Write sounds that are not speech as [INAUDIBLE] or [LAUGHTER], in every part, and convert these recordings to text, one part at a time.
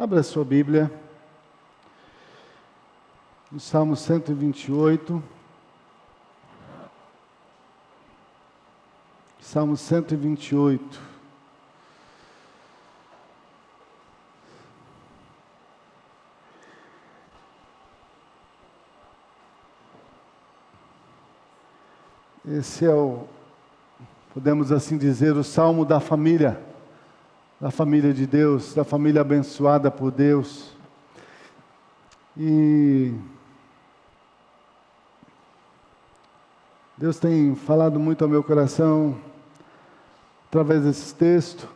Abra sua Bíblia. No Salmo 128. Salmo 128. Esse é o, podemos assim dizer, o salmo da família da família de Deus, da família abençoada por Deus. E Deus tem falado muito ao meu coração através desse texto.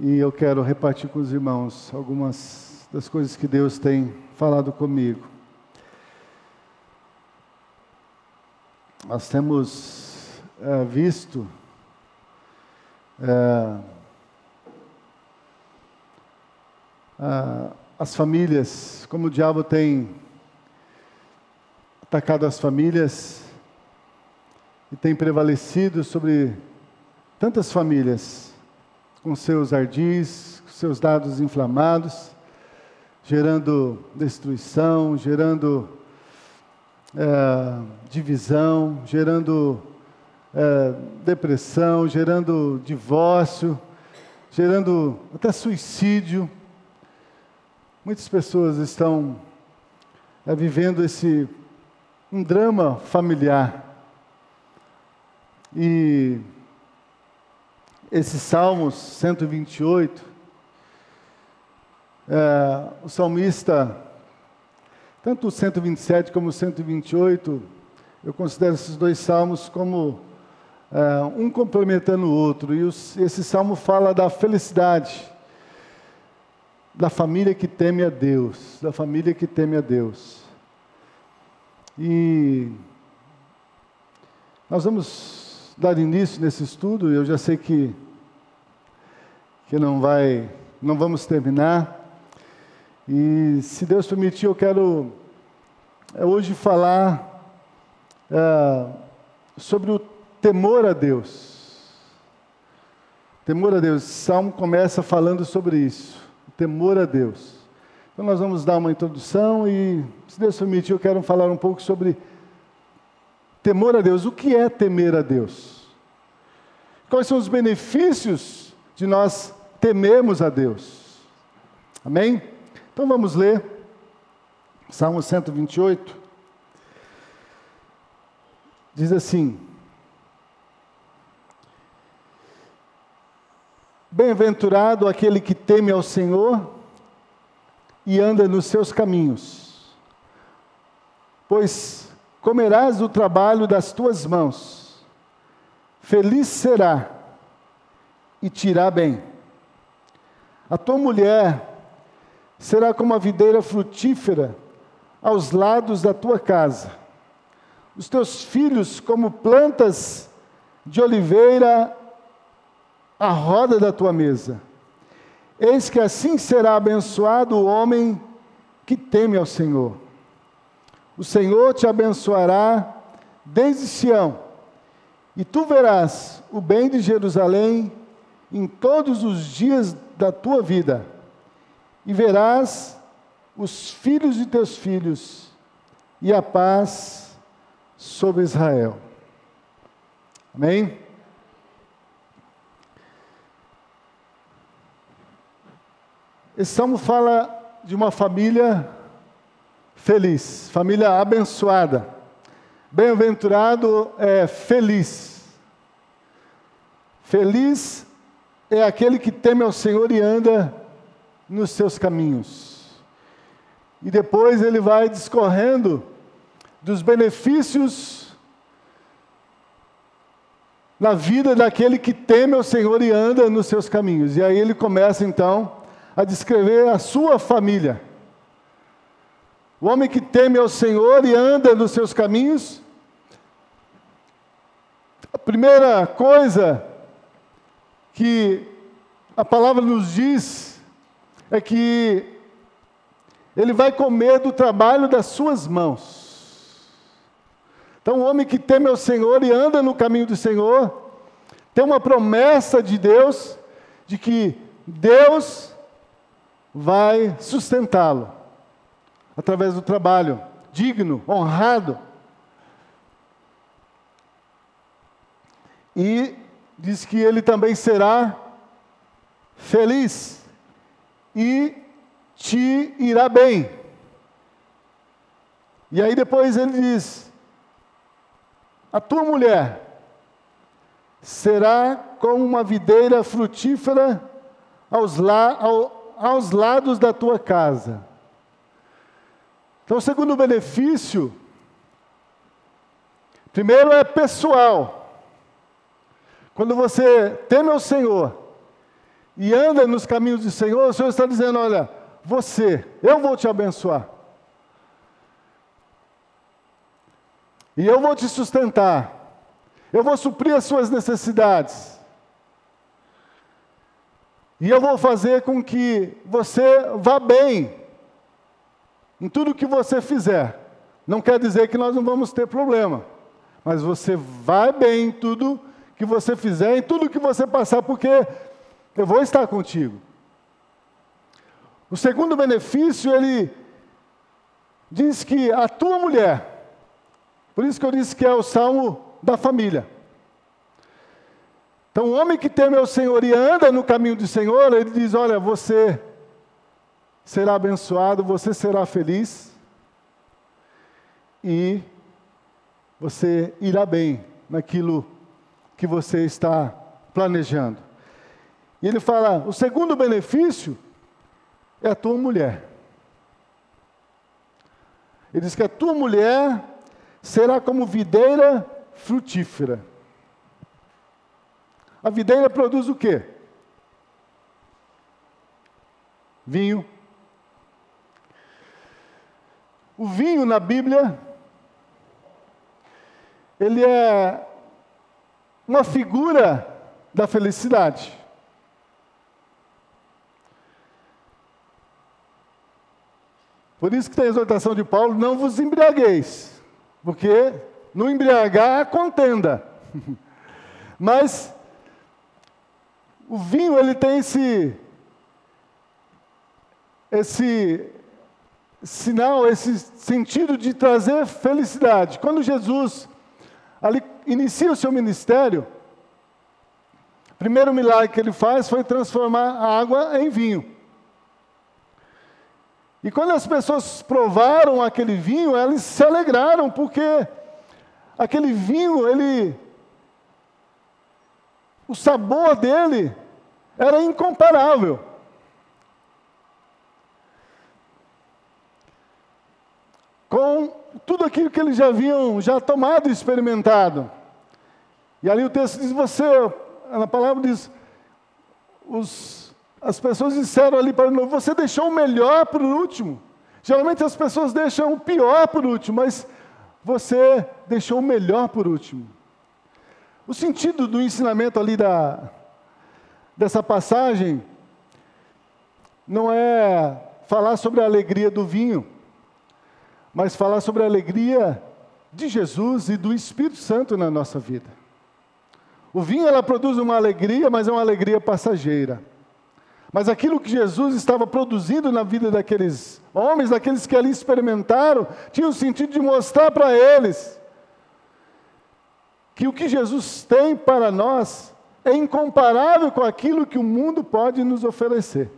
E eu quero repartir com os irmãos algumas das coisas que Deus tem falado comigo. Nós temos é, visto é, as famílias, como o diabo tem atacado as famílias e tem prevalecido sobre tantas famílias, com seus ardis, com seus dados inflamados, gerando destruição, gerando é, divisão, gerando é, depressão, gerando divórcio, gerando até suicídio. Muitas pessoas estão é, vivendo esse um drama familiar. E esse Salmos 128, é, o salmista, tanto o 127 como o 128, eu considero esses dois salmos como um complementando o outro. E esse salmo fala da felicidade da família que teme a Deus, da família que teme a Deus. E nós vamos dar início nesse estudo, eu já sei que que não vai, não vamos terminar. E se Deus permitir, eu quero é, hoje falar é, sobre o temor a Deus. Temor a Deus. O Salmo começa falando sobre isso. Temor a Deus. Então nós vamos dar uma introdução e, se Deus permitir, eu quero falar um pouco sobre temor a Deus. O que é temer a Deus? Quais são os benefícios de nós temermos a Deus? Amém? Então vamos ler Salmo 128. Diz assim: Bem-aventurado aquele que teme ao Senhor e anda nos seus caminhos, pois comerás do trabalho das tuas mãos, feliz será e te irá bem. A tua mulher será como a videira frutífera aos lados da tua casa, os teus filhos como plantas de oliveira a roda da tua mesa. Eis que assim será abençoado o homem que teme ao Senhor. O Senhor te abençoará desde Sião, e tu verás o bem de Jerusalém em todos os dias da tua vida, e verás os filhos de teus filhos, e a paz sobre Israel. Amém? Esse salmo fala de uma família feliz, família abençoada. Bem-aventurado é feliz. Feliz é aquele que teme ao Senhor e anda nos seus caminhos. E depois ele vai discorrendo dos benefícios na vida daquele que teme ao Senhor e anda nos seus caminhos. E aí ele começa então a descrever a sua família. O homem que teme ao Senhor e anda nos seus caminhos. A primeira coisa que a palavra nos diz é que ele vai comer do trabalho das suas mãos. Então, o homem que teme ao Senhor e anda no caminho do Senhor, tem uma promessa de Deus de que Deus vai sustentá-lo através do trabalho digno, honrado. E diz que ele também será feliz e te irá bem. E aí depois ele diz: a tua mulher será como uma videira frutífera aos, la, ao, aos lados da tua casa. Então, o segundo benefício, primeiro é pessoal. Quando você teme ao Senhor e anda nos caminhos do Senhor, o Senhor está dizendo: olha, você, eu vou te abençoar. E eu vou te sustentar. Eu vou suprir as suas necessidades. E eu vou fazer com que você vá bem em tudo que você fizer. Não quer dizer que nós não vamos ter problema, mas você vai bem em tudo que você fizer, em tudo que você passar, porque eu vou estar contigo. O segundo benefício, ele diz que a tua mulher, por isso que eu disse que é o salmo da família. Então, o homem que teme ao Senhor e anda no caminho do Senhor, ele diz: Olha, você será abençoado, você será feliz e você irá bem naquilo que você está planejando. E ele fala: o segundo benefício é a tua mulher. Ele diz que a tua mulher será como videira frutífera. A videira produz o quê? Vinho. O vinho na Bíblia, ele é uma figura da felicidade. Por isso que tem a exortação de Paulo, não vos embriagueis, porque no embriagar há contenda. [LAUGHS] Mas o vinho ele tem esse esse sinal, esse sentido de trazer felicidade. Quando Jesus ali inicia o seu ministério, o primeiro milagre que ele faz foi transformar a água em vinho. E quando as pessoas provaram aquele vinho, elas se alegraram, porque aquele vinho, ele o sabor dele era incomparável. com tudo aquilo que eles já haviam já tomado e experimentado. E ali o texto diz: você, a palavra diz, os, as pessoas disseram ali para ele: você deixou o melhor o último. Geralmente as pessoas deixam o pior por último, mas você deixou o melhor por último. O sentido do ensinamento ali da, dessa passagem não é falar sobre a alegria do vinho, mas falar sobre a alegria de Jesus e do Espírito Santo na nossa vida. O vinho ela produz uma alegria, mas é uma alegria passageira. Mas aquilo que Jesus estava produzindo na vida daqueles homens, daqueles que ali experimentaram, tinha o sentido de mostrar para eles que o que Jesus tem para nós é incomparável com aquilo que o mundo pode nos oferecer.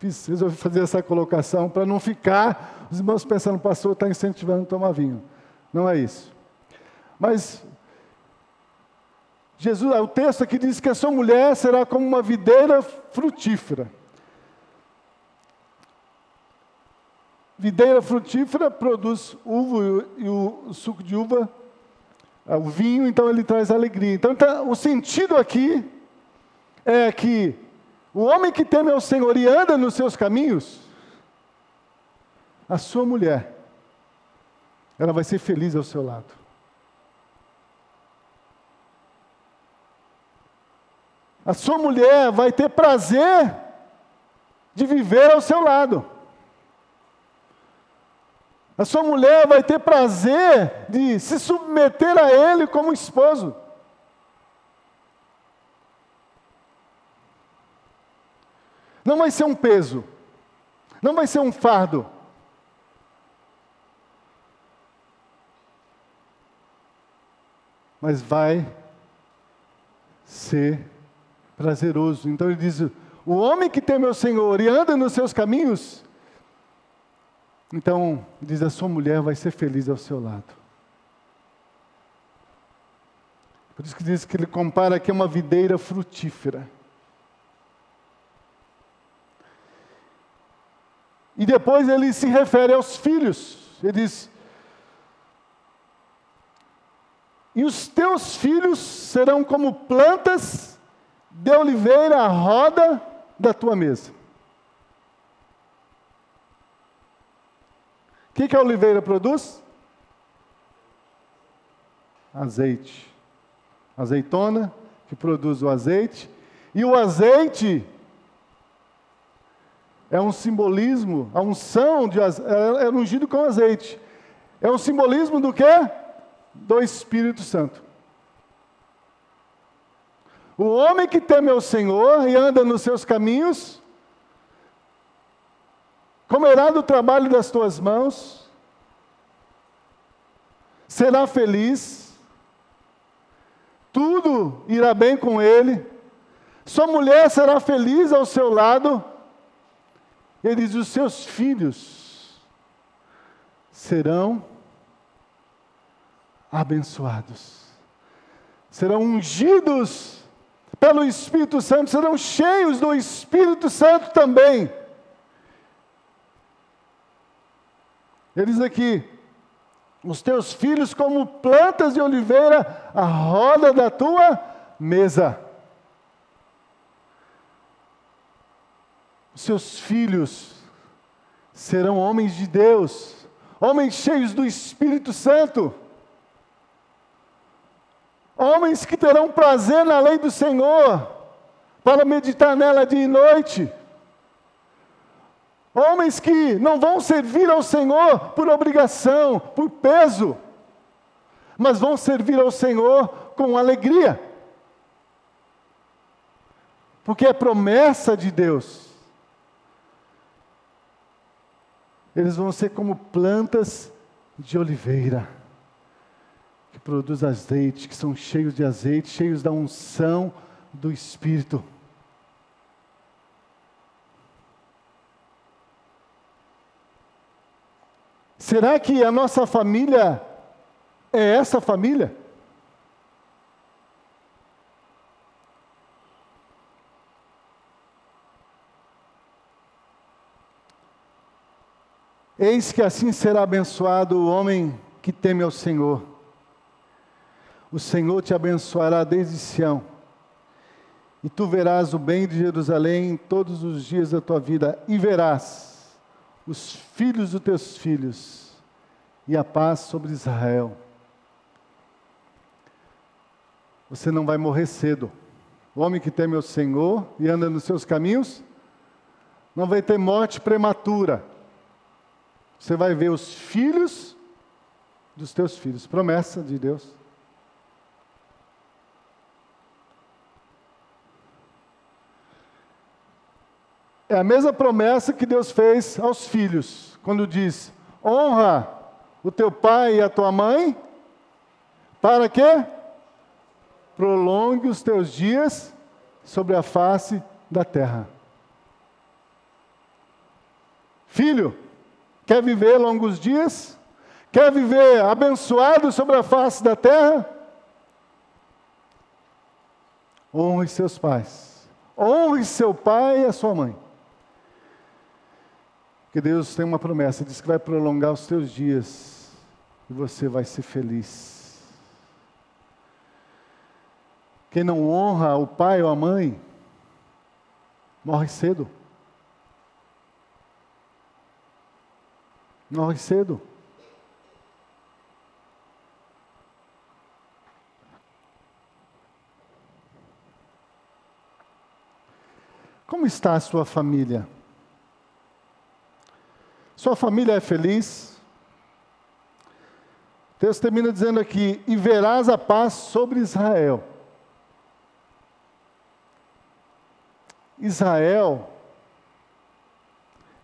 Resolvi fazer essa colocação para não ficar os irmãos pensando, pastor está incentivando a tomar vinho. Não é isso. Mas Jesus, o texto aqui diz que a sua mulher será como uma videira frutífera. Videira frutífera produz uva e o suco de uva, o vinho, então ele traz alegria. Então, então o sentido aqui é que o homem que teme ao Senhor e anda nos seus caminhos, a sua mulher, ela vai ser feliz ao seu lado. A sua mulher vai ter prazer de viver ao seu lado. A sua mulher vai ter prazer de se submeter a ele como esposo. Não vai ser um peso. Não vai ser um fardo. Mas vai ser prazeroso. Então ele diz: o homem que teme ao Senhor e anda nos seus caminhos, então diz a sua mulher vai ser feliz ao seu lado. Por isso que diz que ele compara aqui uma videira frutífera. E depois ele se refere aos filhos. Ele diz: E os teus filhos serão como plantas de oliveira à roda da tua mesa. Que, que a oliveira produz? Azeite azeitona, que produz o azeite, e o azeite é um simbolismo, a unção de é, é ungido com azeite. É um simbolismo do que? Do Espírito Santo. O homem que teme ao Senhor e anda nos seus caminhos, comerá do trabalho das tuas mãos, será feliz, tudo irá bem com ele, sua mulher será feliz ao seu lado. Ele diz: os seus filhos serão abençoados, serão ungidos pelo Espírito Santo, serão cheios do Espírito Santo também. Ele diz aqui: os teus filhos como plantas de oliveira à roda da tua mesa. Os seus filhos serão homens de Deus, homens cheios do Espírito Santo, homens que terão prazer na lei do Senhor, para meditar nela dia e noite. Homens que não vão servir ao Senhor por obrigação, por peso, mas vão servir ao Senhor com alegria. Porque é promessa de Deus. Eles vão ser como plantas de oliveira, que produz azeite, que são cheios de azeite, cheios da unção do Espírito. Será que a nossa família é essa família? Eis que assim será abençoado o homem que teme ao Senhor. O Senhor te abençoará desde Sião, e tu verás o bem de Jerusalém todos os dias da tua vida, e verás os filhos dos teus filhos e a paz sobre Israel. Você não vai morrer cedo. O homem que teme o Senhor e anda nos seus caminhos não vai ter morte prematura. Você vai ver os filhos dos teus filhos. Promessa de Deus. É a mesma promessa que Deus fez aos filhos, quando diz: honra o teu pai e a tua mãe, para que prolongue os teus dias sobre a face da terra. Filho, quer viver longos dias? Quer viver abençoado sobre a face da terra? Honre seus pais. Honre seu pai e a sua mãe. Porque Deus tem uma promessa, diz que vai prolongar os teus dias e você vai ser feliz. Quem não honra o pai ou a mãe, morre cedo. Morre cedo. Como está a sua família? Sua família é feliz? O texto termina dizendo aqui: E verás a paz sobre Israel. Israel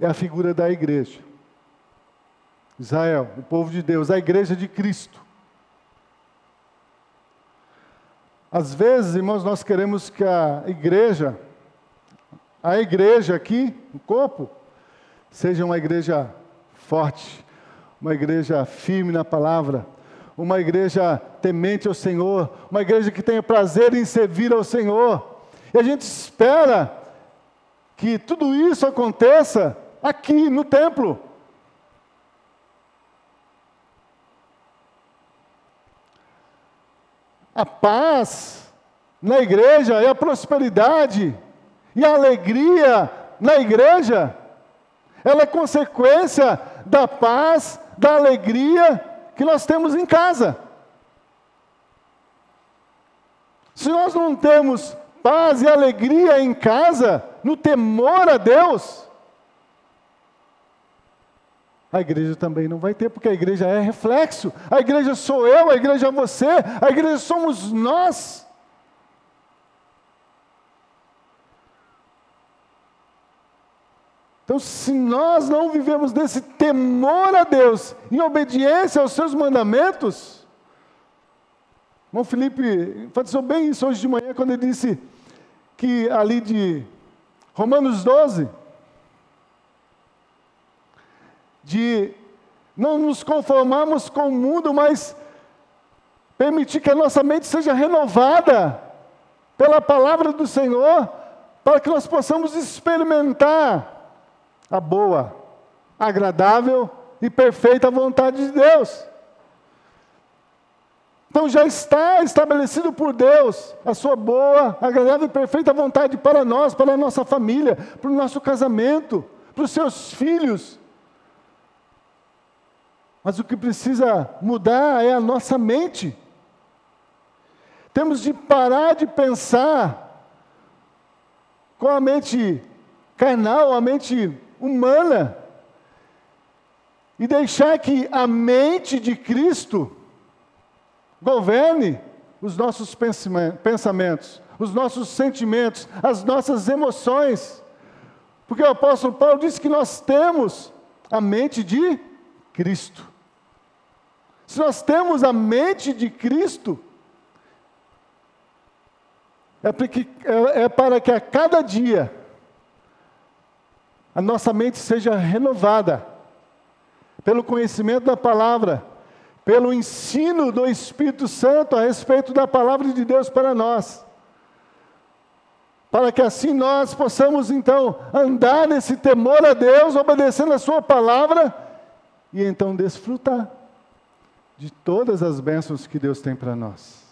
é a figura da igreja. Israel, o povo de Deus, a igreja de Cristo. Às vezes, irmãos, nós queremos que a igreja, a igreja aqui, o corpo, seja uma igreja forte, uma igreja firme na palavra, uma igreja temente ao Senhor, uma igreja que tenha prazer em servir ao Senhor. E a gente espera que tudo isso aconteça aqui no templo. A paz na igreja e a prosperidade e a alegria na igreja, ela é consequência da paz, da alegria que nós temos em casa. Se nós não temos paz e alegria em casa, no temor a Deus, a igreja também não vai ter, porque a igreja é reflexo. A igreja sou eu, a igreja é você, a igreja somos nós. Então, se nós não vivemos nesse temor a Deus, em obediência aos seus mandamentos, irmão Felipe enfatizou bem isso hoje de manhã, quando ele disse que ali de Romanos 12, de não nos conformarmos com o mundo, mas permitir que a nossa mente seja renovada pela palavra do Senhor, para que nós possamos experimentar a boa, agradável e perfeita vontade de Deus. Então já está estabelecido por Deus a sua boa, agradável e perfeita vontade para nós, para a nossa família, para o nosso casamento, para os seus filhos. Mas o que precisa mudar é a nossa mente. Temos de parar de pensar com a mente carnal, a mente humana e deixar que a mente de Cristo governe os nossos pensamentos, os nossos sentimentos, as nossas emoções. Porque o apóstolo Paulo disse que nós temos a mente de Cristo. Se nós temos a mente de Cristo, é, porque, é, é para que a cada dia a nossa mente seja renovada pelo conhecimento da palavra, pelo ensino do Espírito Santo a respeito da palavra de Deus para nós. Para que assim nós possamos então andar nesse temor a Deus, obedecendo a Sua palavra e então desfrutar de todas as bênçãos que Deus tem para nós.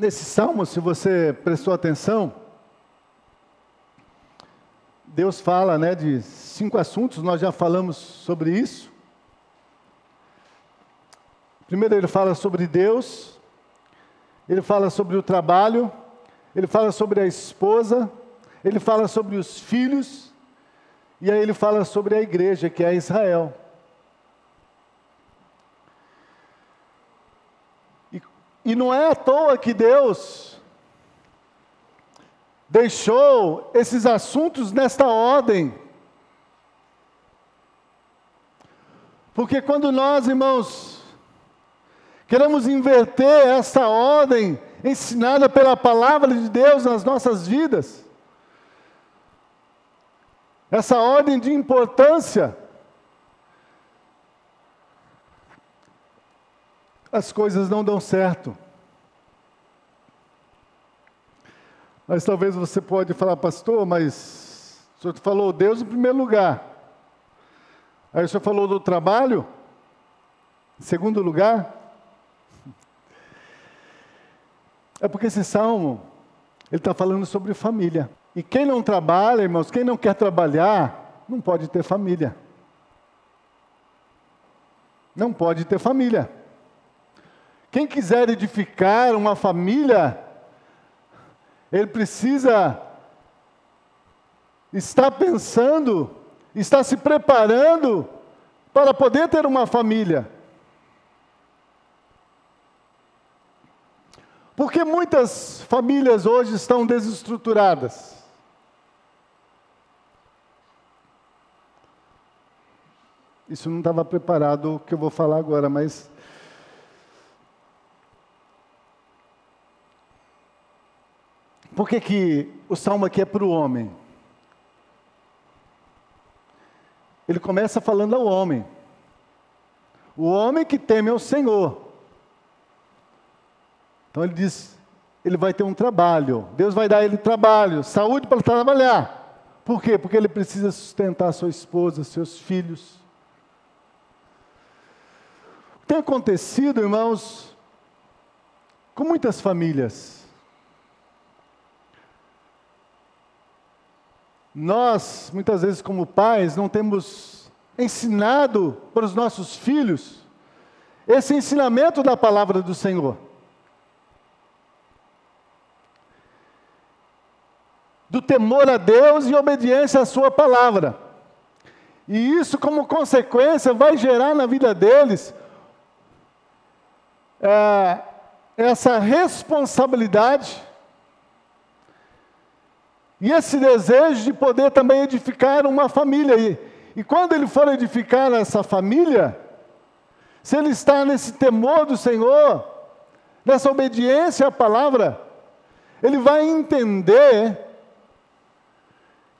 Nesse salmo, se você prestou atenção, Deus fala né, de cinco assuntos, nós já falamos sobre isso. Primeiro, ele fala sobre Deus, ele fala sobre o trabalho, ele fala sobre a esposa, ele fala sobre os filhos, e aí ele fala sobre a igreja, que é Israel. E não é à toa que Deus deixou esses assuntos nesta ordem. Porque quando nós, irmãos, queremos inverter essa ordem ensinada pela palavra de Deus nas nossas vidas, essa ordem de importância, as coisas não dão certo. Mas talvez você pode falar, pastor, mas o senhor falou Deus em primeiro lugar. Aí o senhor falou do trabalho, em segundo lugar. É porque esse salmo, ele está falando sobre família. E quem não trabalha, irmãos, quem não quer trabalhar, não pode ter família. Não pode ter família. Quem quiser edificar uma família, ele precisa estar pensando, estar se preparando para poder ter uma família. Porque muitas famílias hoje estão desestruturadas. Isso não estava preparado o que eu vou falar agora, mas. Por que, que o salmo aqui é para o homem? Ele começa falando ao homem. O homem que teme ao Senhor. Então ele diz: ele vai ter um trabalho. Deus vai dar ele trabalho, saúde para trabalhar. Por quê? Porque ele precisa sustentar sua esposa, seus filhos tem acontecido, irmãos, com muitas famílias. Nós, muitas vezes, como pais, não temos ensinado para os nossos filhos esse ensinamento da palavra do Senhor. Do temor a Deus e obediência à Sua palavra. E isso, como consequência, vai gerar na vida deles é, essa responsabilidade e esse desejo de poder também edificar uma família. E, e quando ele for edificar essa família, se ele está nesse temor do Senhor, nessa obediência à palavra, ele vai entender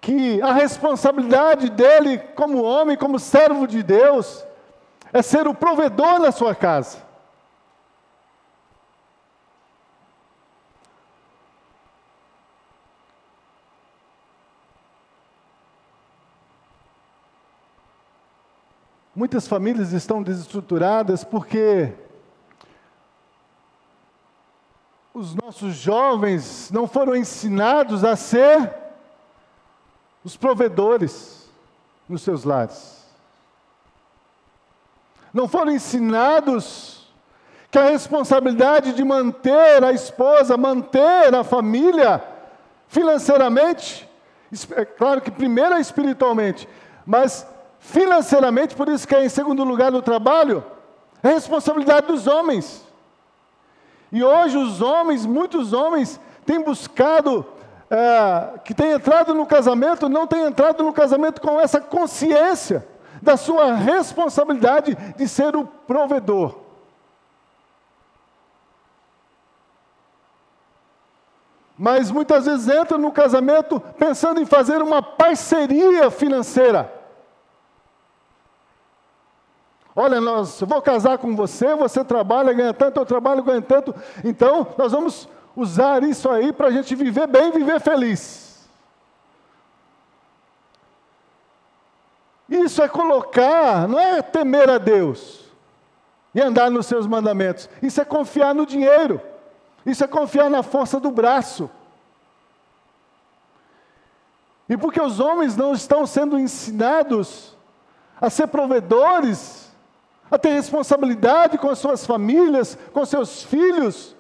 que a responsabilidade dele, como homem, como servo de Deus, é ser o provedor da sua casa. Muitas famílias estão desestruturadas porque os nossos jovens não foram ensinados a ser os provedores nos seus lares. Não foram ensinados que a responsabilidade de manter a esposa, manter a família financeiramente, é claro que primeiro é espiritualmente, mas financeiramente, por isso que é em segundo lugar no trabalho, é responsabilidade dos homens. E hoje os homens, muitos homens, têm buscado, é, que têm entrado no casamento, não têm entrado no casamento com essa consciência da sua responsabilidade de ser o provedor. Mas muitas vezes entram no casamento pensando em fazer uma parceria financeira. Olha, nós, vou casar com você, você trabalha, ganha tanto, eu trabalho, ganho tanto. Então, nós vamos usar isso aí para a gente viver bem, viver feliz. Isso é colocar, não é temer a Deus e andar nos seus mandamentos. Isso é confiar no dinheiro. Isso é confiar na força do braço. E porque os homens não estão sendo ensinados a ser provedores, a ter responsabilidade com as suas famílias, com seus filhos.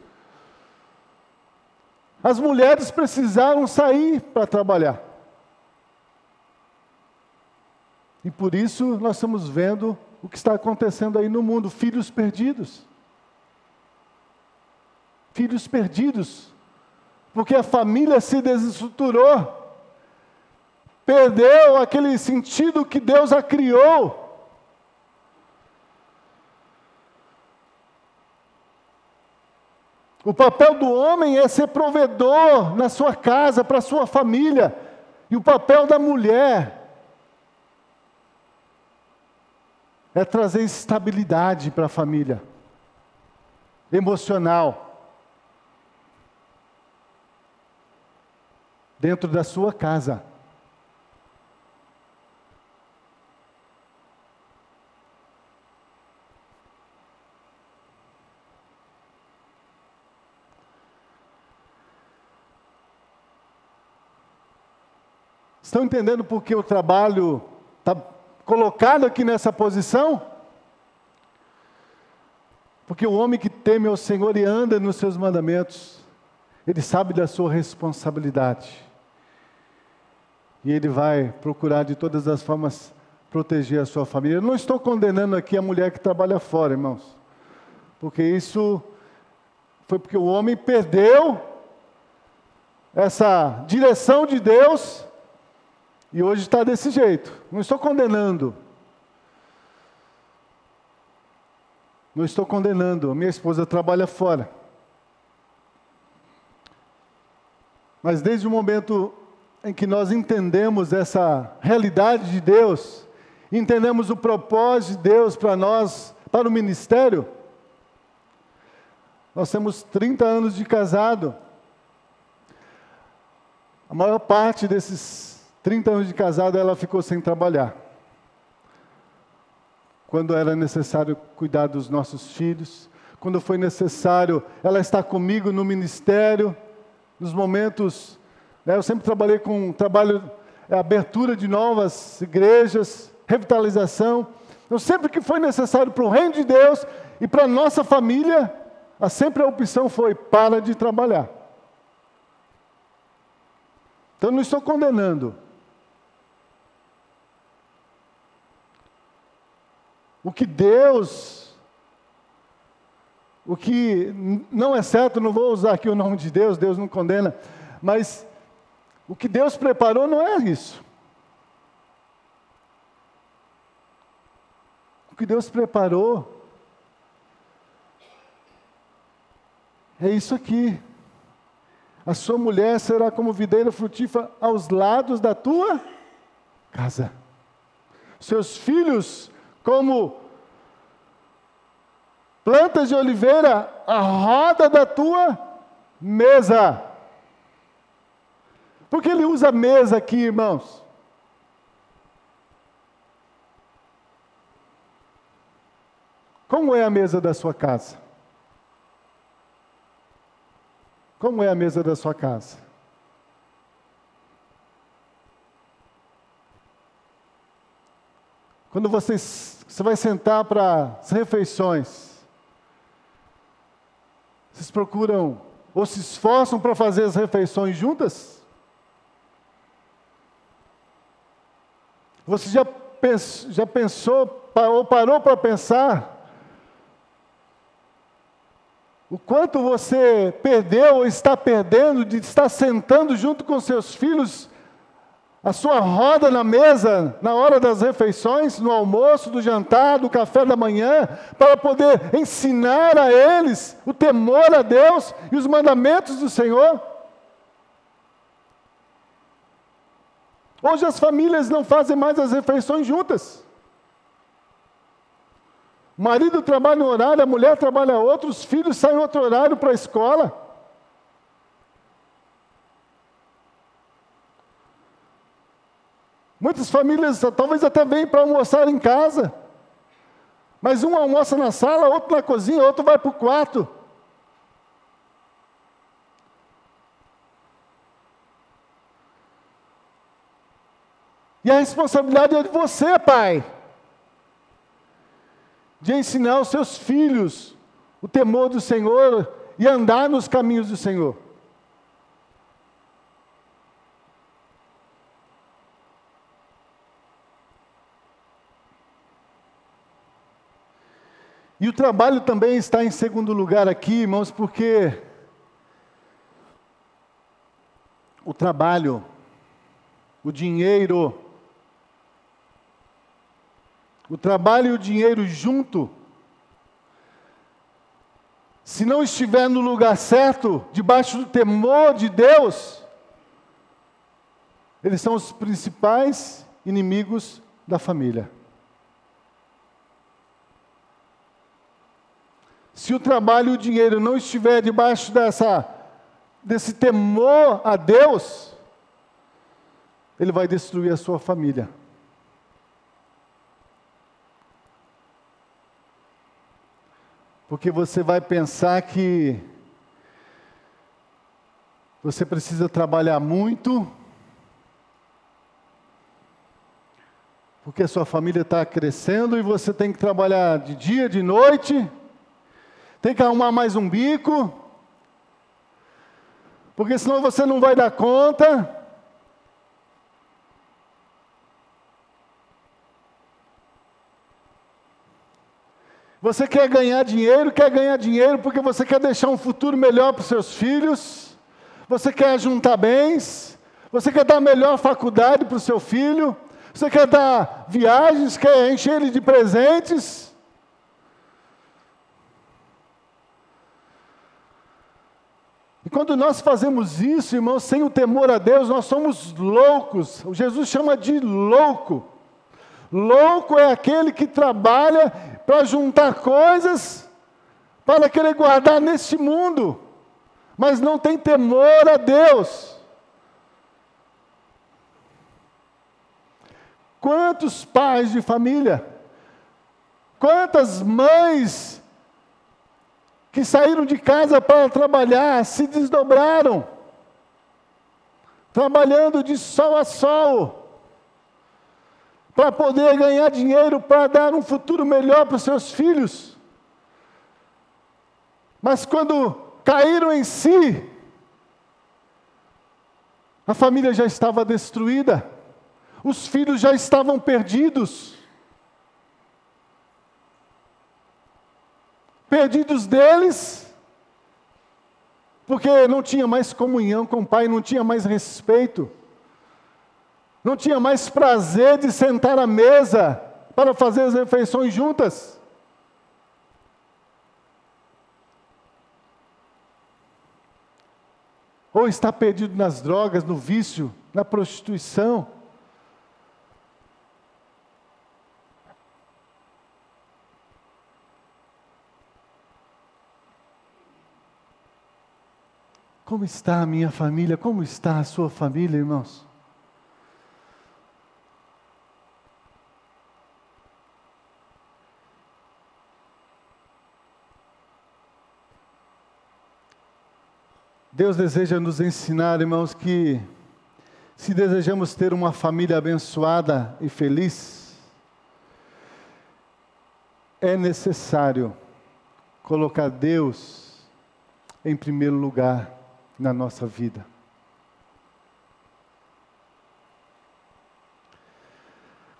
As mulheres precisaram sair para trabalhar. E por isso nós estamos vendo o que está acontecendo aí no mundo: filhos perdidos. Filhos perdidos, porque a família se desestruturou, perdeu aquele sentido que Deus a criou. O papel do homem é ser provedor na sua casa, para a sua família. E o papel da mulher é trazer estabilidade para a família, emocional. Dentro da sua casa. Estão entendendo por que o trabalho está colocado aqui nessa posição? Porque o homem que teme ao Senhor e anda nos seus mandamentos, ele sabe da sua responsabilidade. E ele vai procurar de todas as formas proteger a sua família. Eu não estou condenando aqui a mulher que trabalha fora, irmãos, porque isso foi porque o homem perdeu essa direção de Deus e hoje está desse jeito. Não estou condenando. Não estou condenando. Minha esposa trabalha fora. Mas desde o momento em que nós entendemos essa realidade de Deus, entendemos o propósito de Deus para nós, para o ministério, nós temos 30 anos de casado. A maior parte desses 30 anos de casado ela ficou sem trabalhar. Quando era necessário cuidar dos nossos filhos, quando foi necessário ela estar comigo no ministério, nos momentos. Né, eu sempre trabalhei com trabalho, é, abertura de novas igrejas, revitalização. Então, sempre que foi necessário para o reino de Deus e para a nossa família, a sempre a opção foi: para de trabalhar. Então, não estou condenando. O que Deus, o que não é certo, não vou usar aqui o nome de Deus, Deus não condena, mas o que Deus preparou não é isso. O que Deus preparou é isso aqui. A sua mulher será como videira frutífera aos lados da tua casa. Seus filhos como plantas de oliveira à roda da tua mesa. Por que ele usa mesa aqui, irmãos? Como é a mesa da sua casa? Como é a mesa da sua casa? Quando você, você vai sentar para as refeições, vocês procuram ou se esforçam para fazer as refeições juntas? Você já, já pensou ou parou para pensar o quanto você perdeu ou está perdendo de estar sentando junto com seus filhos, a sua roda na mesa, na hora das refeições, no almoço, do jantar, do café da manhã, para poder ensinar a eles o temor a Deus e os mandamentos do Senhor? Hoje as famílias não fazem mais as refeições juntas. O marido trabalha um horário, a mulher trabalha outro, os filhos saem outro horário para a escola. Muitas famílias talvez até vêm para almoçar em casa. Mas um almoça na sala, outro na cozinha, outro vai para o quarto. E a responsabilidade é de você, pai de ensinar os seus filhos o temor do Senhor e andar nos caminhos do Senhor. E o trabalho também está em segundo lugar aqui, irmãos, porque o trabalho, o dinheiro, o trabalho e o dinheiro junto, se não estiver no lugar certo, debaixo do temor de Deus, eles são os principais inimigos da família. Se o trabalho e o dinheiro não estiver debaixo dessa, desse temor a Deus, ele vai destruir a sua família. Porque você vai pensar que você precisa trabalhar muito, porque a sua família está crescendo e você tem que trabalhar de dia, de noite, tem que arrumar mais um bico, porque senão você não vai dar conta. Você quer ganhar dinheiro, quer ganhar dinheiro porque você quer deixar um futuro melhor para os seus filhos, você quer juntar bens, você quer dar a melhor faculdade para o seu filho, você quer dar viagens, quer encher ele de presentes. E quando nós fazemos isso, irmãos, sem o temor a Deus, nós somos loucos. O Jesus chama de louco. Louco é aquele que trabalha para juntar coisas para querer guardar neste mundo, mas não tem temor a Deus. Quantos pais de família, quantas mães que saíram de casa para trabalhar, se desdobraram, trabalhando de sol a sol, para poder ganhar dinheiro, para dar um futuro melhor para os seus filhos. Mas quando caíram em si, a família já estava destruída, os filhos já estavam perdidos. Perdidos deles, porque não tinha mais comunhão com o pai, não tinha mais respeito não tinha mais prazer de sentar à mesa para fazer as refeições juntas. Ou está perdido nas drogas, no vício, na prostituição. Como está a minha família? Como está a sua família, irmãos? Deus deseja nos ensinar, irmãos, que se desejamos ter uma família abençoada e feliz, é necessário colocar Deus em primeiro lugar na nossa vida.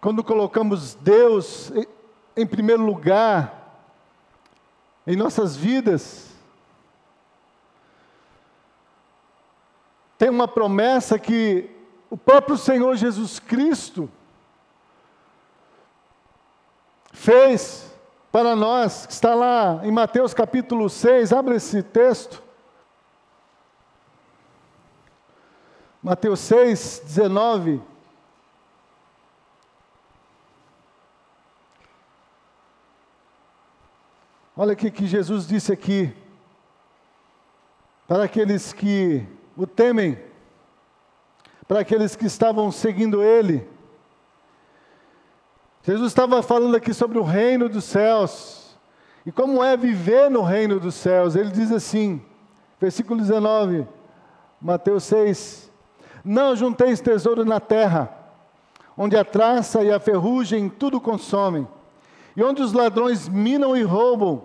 Quando colocamos Deus em primeiro lugar em nossas vidas, tem uma promessa que o próprio Senhor Jesus Cristo fez para nós, que está lá em Mateus capítulo 6, abre esse texto. Mateus 6, 19. Olha o que Jesus disse aqui. Para aqueles que o temem, para aqueles que estavam seguindo Ele. Jesus estava falando aqui sobre o reino dos céus e como é viver no reino dos céus. Ele diz assim, versículo 19, Mateus 6: Não junteis tesouro na terra, onde a traça e a ferrugem tudo consomem, e onde os ladrões minam e roubam,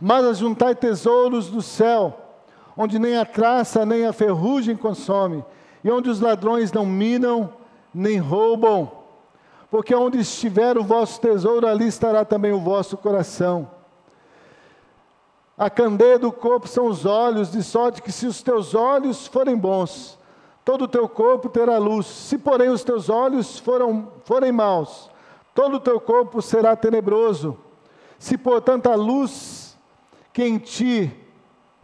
mas ajuntai tesouros do céu onde nem a traça nem a ferrugem consome, e onde os ladrões não minam nem roubam. Porque onde estiver o vosso tesouro, ali estará também o vosso coração. A candeia do corpo são os olhos, de sorte que se os teus olhos forem bons, todo o teu corpo terá luz. Se, porém, os teus olhos foram, forem maus, todo o teu corpo será tenebroso. Se, portanto, a luz que em ti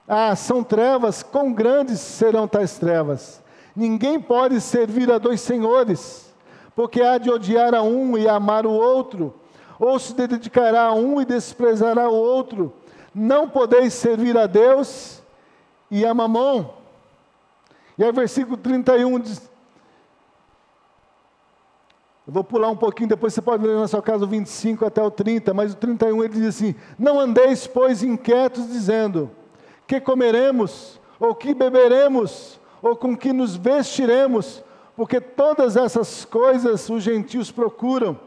ah, são trevas, quão grandes serão tais trevas? Ninguém pode servir a dois senhores, porque há de odiar a um e amar o outro, ou se dedicará a um e desprezará o outro. Não podeis servir a Deus e a mamão. E aí, versículo 31 diz. Eu vou pular um pouquinho, depois você pode ler na sua casa o 25 até o 30, mas o 31 ele diz assim: Não andeis, pois, inquietos, dizendo que comeremos, ou que beberemos, ou com que nos vestiremos, porque todas essas coisas os gentios procuram.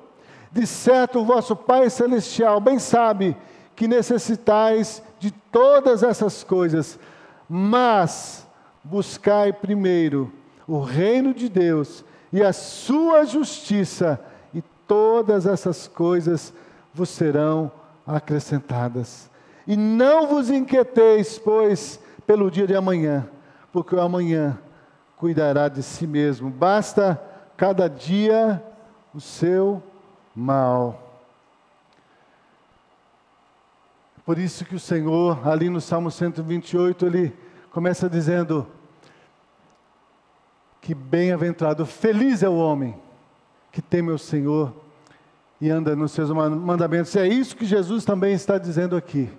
De certo, o vosso Pai Celestial bem sabe que necessitais de todas essas coisas, mas buscai primeiro o reino de Deus e a sua justiça, e todas essas coisas vos serão acrescentadas. E não vos inquieteis, pois, pelo dia de amanhã, porque o amanhã cuidará de si mesmo. Basta cada dia o seu mal. Por isso que o Senhor, ali no Salmo 128, ele começa dizendo que bem-aventurado, feliz é o homem que teme o Senhor e anda nos seus mandamentos. É isso que Jesus também está dizendo aqui.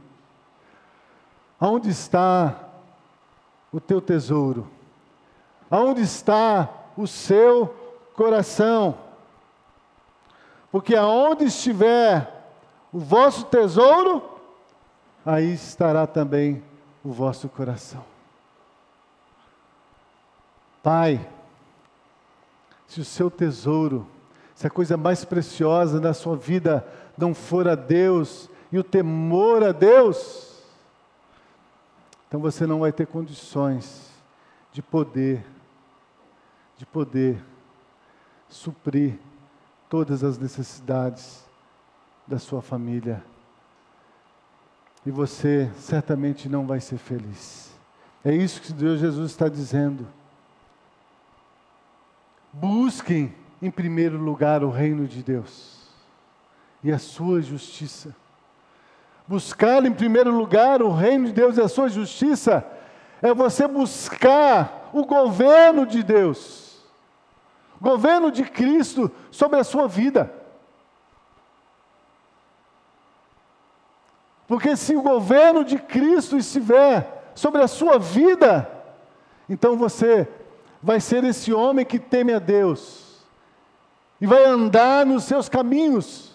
Aonde está o teu tesouro? Aonde está o seu coração? Porque aonde estiver o vosso tesouro, aí estará também o vosso coração. Pai, se o seu tesouro, se a coisa mais preciosa da sua vida não for a Deus e o temor a Deus, então você não vai ter condições de poder, de poder suprir todas as necessidades da sua família e você certamente não vai ser feliz. É isso que Deus Jesus está dizendo. Busquem em primeiro lugar o reino de Deus e a sua justiça. Buscar em primeiro lugar o reino de Deus e a sua justiça é você buscar o governo de Deus, governo de Cristo sobre a sua vida. Porque se o governo de Cristo estiver sobre a sua vida, então você vai ser esse homem que teme a Deus e vai andar nos seus caminhos.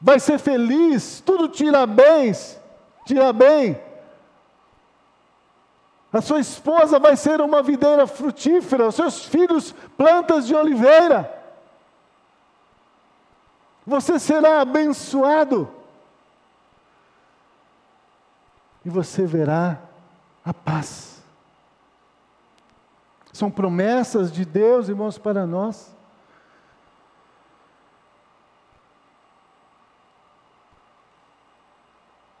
Vai ser feliz, tudo tira bens, tira bem. A sua esposa vai ser uma videira frutífera, os seus filhos plantas de oliveira. Você será abençoado e você verá a paz. São promessas de Deus, irmãos, para nós.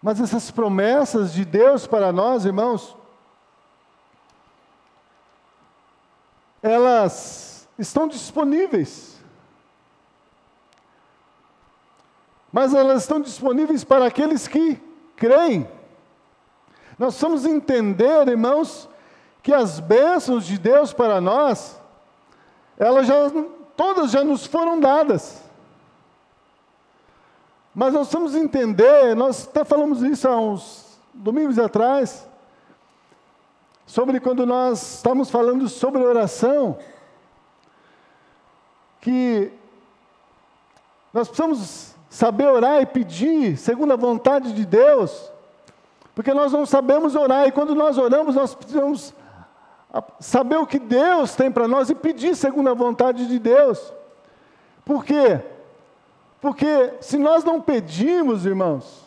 Mas essas promessas de Deus para nós, irmãos, elas estão disponíveis. Mas elas estão disponíveis para aqueles que creem. Nós precisamos entender, irmãos, que as bênçãos de Deus para nós, elas já, todas já nos foram dadas. Mas nós precisamos entender, nós até falamos isso há uns domingos atrás, sobre quando nós estamos falando sobre oração, que nós precisamos saber orar e pedir segundo a vontade de Deus, porque nós não sabemos orar, e quando nós oramos, nós precisamos saber o que Deus tem para nós e pedir segundo a vontade de Deus. Por quê? Porque se nós não pedimos, irmãos,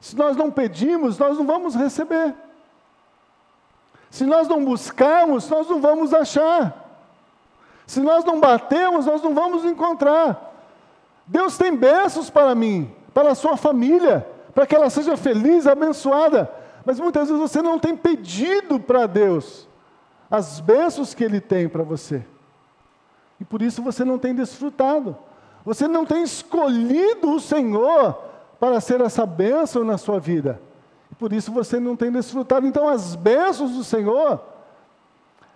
se nós não pedimos, nós não vamos receber. Se nós não buscarmos, nós não vamos achar. Se nós não batemos, nós não vamos encontrar. Deus tem bênçãos para mim, para a sua família para que ela seja feliz, abençoada. Mas muitas vezes você não tem pedido para Deus as bênçãos que Ele tem para você. E por isso você não tem desfrutado. Você não tem escolhido o Senhor para ser essa bênção na sua vida. E por isso você não tem desfrutado. Então as bênçãos do Senhor,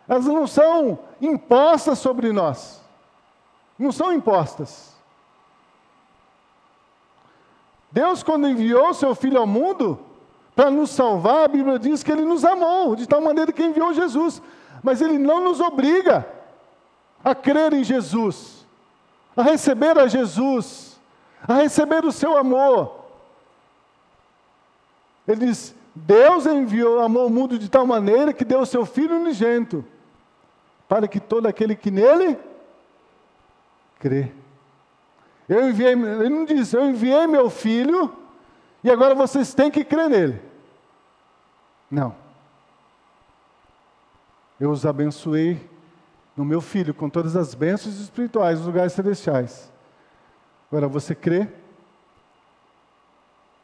elas não são impostas sobre nós. Não são impostas. Deus, quando enviou seu Filho ao mundo para nos salvar, a Bíblia diz que Ele nos amou, de tal maneira que enviou Jesus. Mas Ele não nos obriga a crer em Jesus, a receber a Jesus, a receber o seu amor. Ele diz: Deus enviou, amou o mundo de tal maneira que deu o seu Filho unigênito, para que todo aquele que nele crê eu enviei, ele não disse, eu enviei meu filho e agora vocês têm que crer nele. Não. Eu os abençoei no meu filho com todas as bênçãos espirituais nos lugares celestiais. Agora, você crê?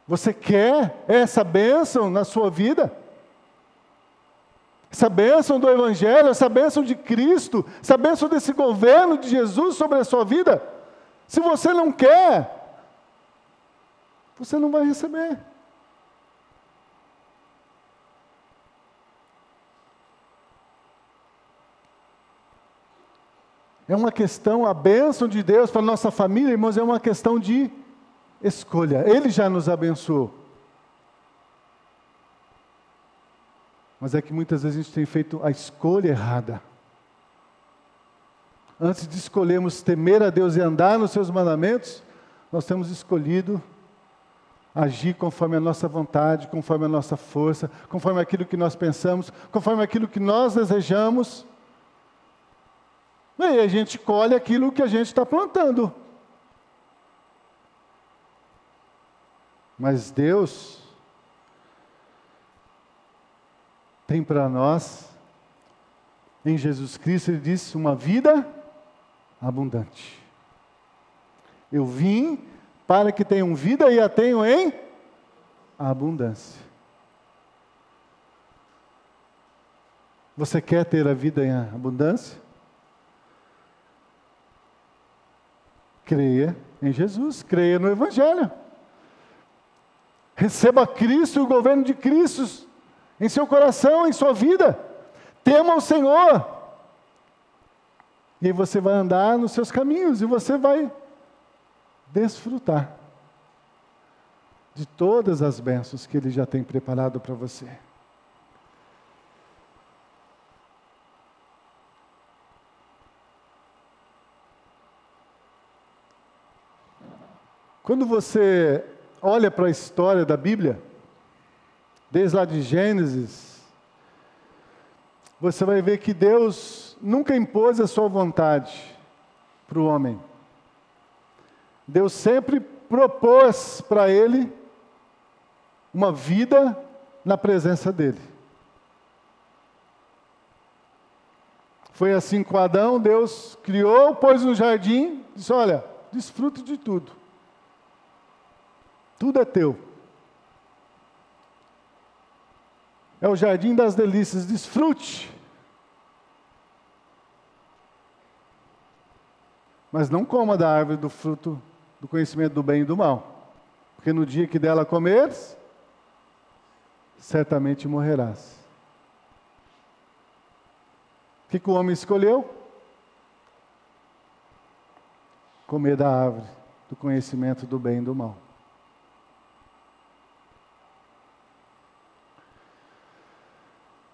Você quer essa bênção na sua vida? Essa bênção do Evangelho, essa bênção de Cristo, essa bênção desse governo de Jesus sobre a sua vida? Se você não quer, você não vai receber. É uma questão, a bênção de Deus para a nossa família, irmãos, é uma questão de escolha. Ele já nos abençoou. Mas é que muitas vezes a gente tem feito a escolha errada. Antes de escolhermos temer a Deus e andar nos seus mandamentos, nós temos escolhido agir conforme a nossa vontade, conforme a nossa força, conforme aquilo que nós pensamos, conforme aquilo que nós desejamos. E aí a gente colhe aquilo que a gente está plantando. Mas Deus tem para nós, em Jesus Cristo, Ele disse, uma vida abundante. Eu vim para que tenham vida e a tenham em abundância. Você quer ter a vida em abundância? Creia em Jesus, creia no Evangelho. Receba Cristo o governo de Cristo em seu coração, em sua vida. Tema o Senhor. E você vai andar nos seus caminhos e você vai desfrutar de todas as bênçãos que Ele já tem preparado para você. Quando você olha para a história da Bíblia, desde lá de Gênesis, você vai ver que Deus nunca impôs a sua vontade para o homem. Deus sempre propôs para ele uma vida na presença dele. Foi assim com Adão, Deus criou, pôs no jardim, disse: Olha, desfrute de tudo. Tudo é teu. É o jardim das delícias, desfrute. Mas não coma da árvore do fruto do conhecimento do bem e do mal, porque no dia que dela comeres, certamente morrerás. O que, que o homem escolheu? Comer da árvore do conhecimento do bem e do mal.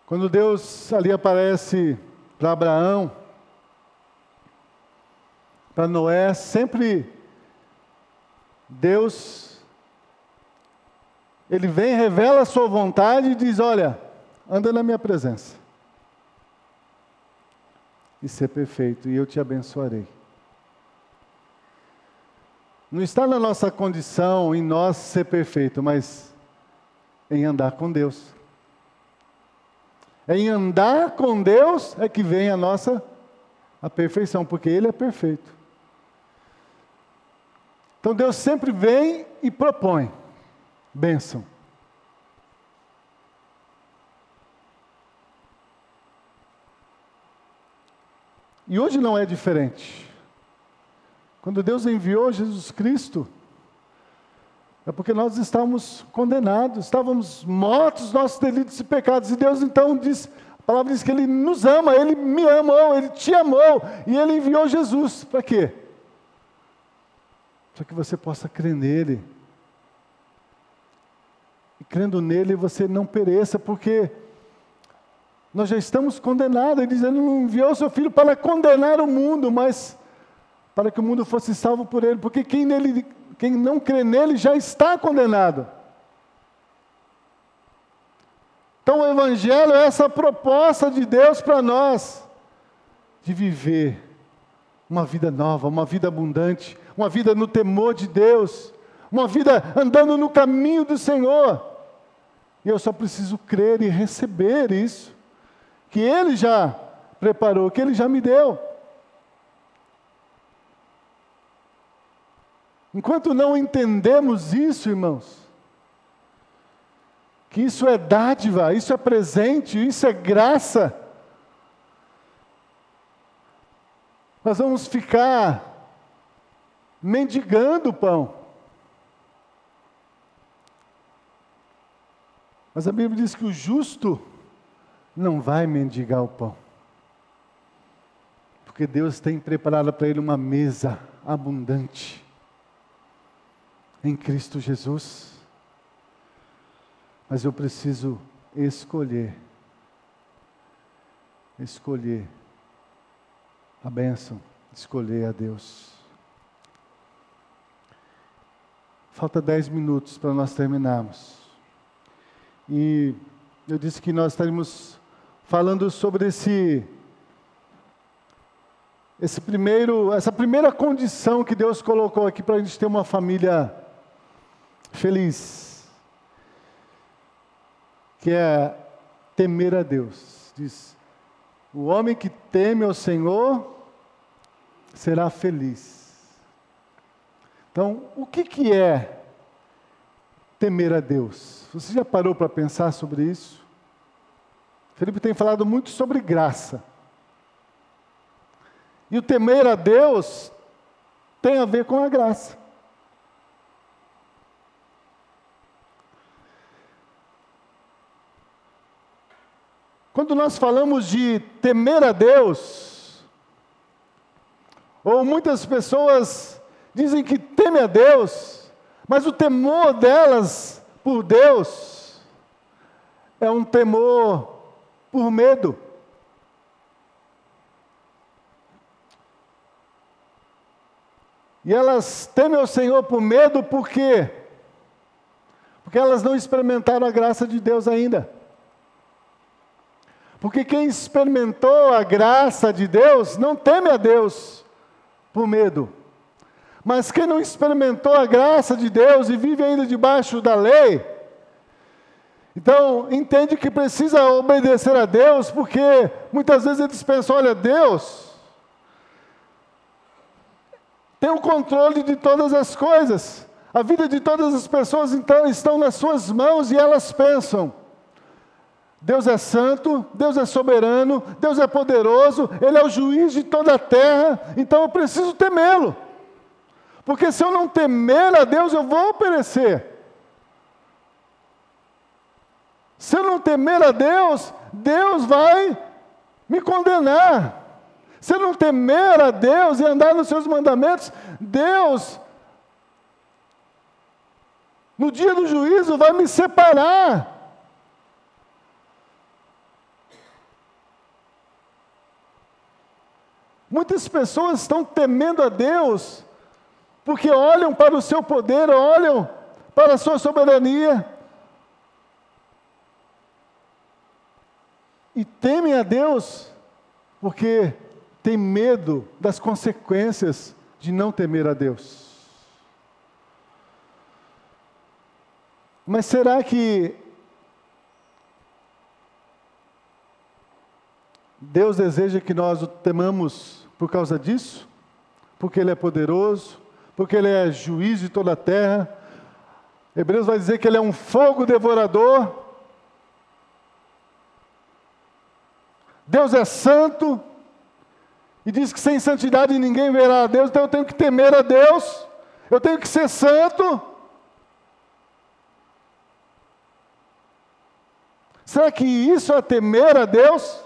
Quando Deus ali aparece para Abraão, para Noé, sempre Deus, ele vem, revela a sua vontade e diz: Olha, anda na minha presença. E ser perfeito, e eu te abençoarei. Não está na nossa condição, em nós ser perfeito, mas em andar com Deus. É em andar com Deus é que vem a nossa a perfeição, porque Ele é perfeito. Então Deus sempre vem e propõe bênção. E hoje não é diferente. Quando Deus enviou Jesus Cristo, é porque nós estávamos condenados, estávamos mortos nossos delitos e pecados. E Deus então diz, a palavra diz que Ele nos ama, Ele me amou, Ele te amou, e Ele enviou Jesus. Para quê? Para que você possa crer nele. E crendo nele você não pereça, porque nós já estamos condenados. Ele diz, Ele não enviou seu Filho para condenar o mundo, mas para que o mundo fosse salvo por Ele. Porque quem nele quem não crê nele já está condenado. Então o Evangelho é essa proposta de Deus para nós, de viver uma vida nova, uma vida abundante, uma vida no temor de Deus, uma vida andando no caminho do Senhor. E eu só preciso crer e receber isso, que Ele já preparou, que Ele já me deu. Enquanto não entendemos isso, irmãos, que isso é dádiva, isso é presente, isso é graça, nós vamos ficar mendigando o pão. Mas a Bíblia diz que o justo não vai mendigar o pão. Porque Deus tem preparado para ele uma mesa abundante em Cristo Jesus. Mas eu preciso escolher, escolher a bênção, escolher a Deus. Falta dez minutos para nós terminarmos. E eu disse que nós estaríamos falando sobre esse esse primeiro, essa primeira condição que Deus colocou aqui para a gente ter uma família feliz, que é temer a Deus. Diz: o homem que teme ao Senhor será feliz. Então, o que, que é temer a Deus? Você já parou para pensar sobre isso? Felipe tem falado muito sobre graça. E o temer a Deus tem a ver com a graça. Quando nós falamos de temer a Deus, ou muitas pessoas dizem que temem a Deus, mas o temor delas por Deus é um temor por medo. E elas temem o Senhor por medo, por quê? Porque elas não experimentaram a graça de Deus ainda. Porque quem experimentou a graça de Deus não teme a Deus por medo. Mas quem não experimentou a graça de Deus e vive ainda debaixo da lei, então entende que precisa obedecer a Deus, porque muitas vezes eles pensam: olha, Deus tem o controle de todas as coisas. A vida de todas as pessoas então estão nas suas mãos e elas pensam: Deus é santo, Deus é soberano, Deus é poderoso, Ele é o juiz de toda a terra, então eu preciso temê-lo. Porque se eu não temer a Deus, eu vou perecer. Se eu não temer a Deus, Deus vai me condenar. Se eu não temer a Deus e andar nos seus mandamentos, Deus, no dia do juízo, vai me separar. Muitas pessoas estão temendo a Deus, porque olham para o seu poder, olham para a sua soberania, e temem a Deus, porque tem medo das consequências de não temer a Deus. Mas será que Deus deseja que nós o temamos por causa disso? Porque Ele é poderoso, porque Ele é juiz de toda a terra. Hebreus vai dizer que Ele é um fogo devorador. Deus é santo, e diz que sem santidade ninguém verá a Deus, então eu tenho que temer a Deus, eu tenho que ser santo. Será que isso é temer a Deus?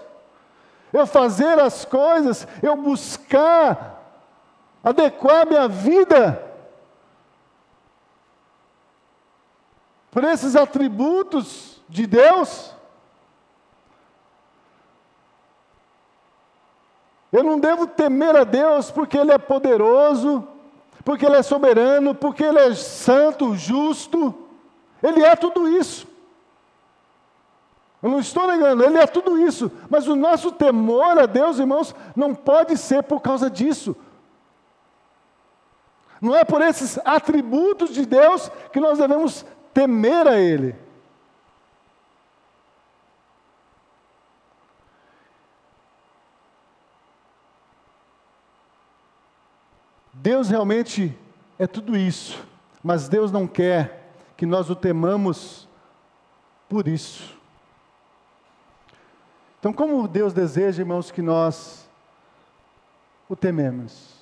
Eu fazer as coisas, eu buscar adequar minha vida por esses atributos de Deus? Eu não devo temer a Deus porque Ele é poderoso, porque Ele é soberano, porque Ele é santo, justo. Ele é tudo isso. Eu não estou negando, Ele é tudo isso. Mas o nosso temor a Deus, irmãos, não pode ser por causa disso. Não é por esses atributos de Deus que nós devemos temer a Ele. Deus realmente é tudo isso, mas Deus não quer que nós o temamos por isso. Então, como Deus deseja, irmãos, que nós o tememos,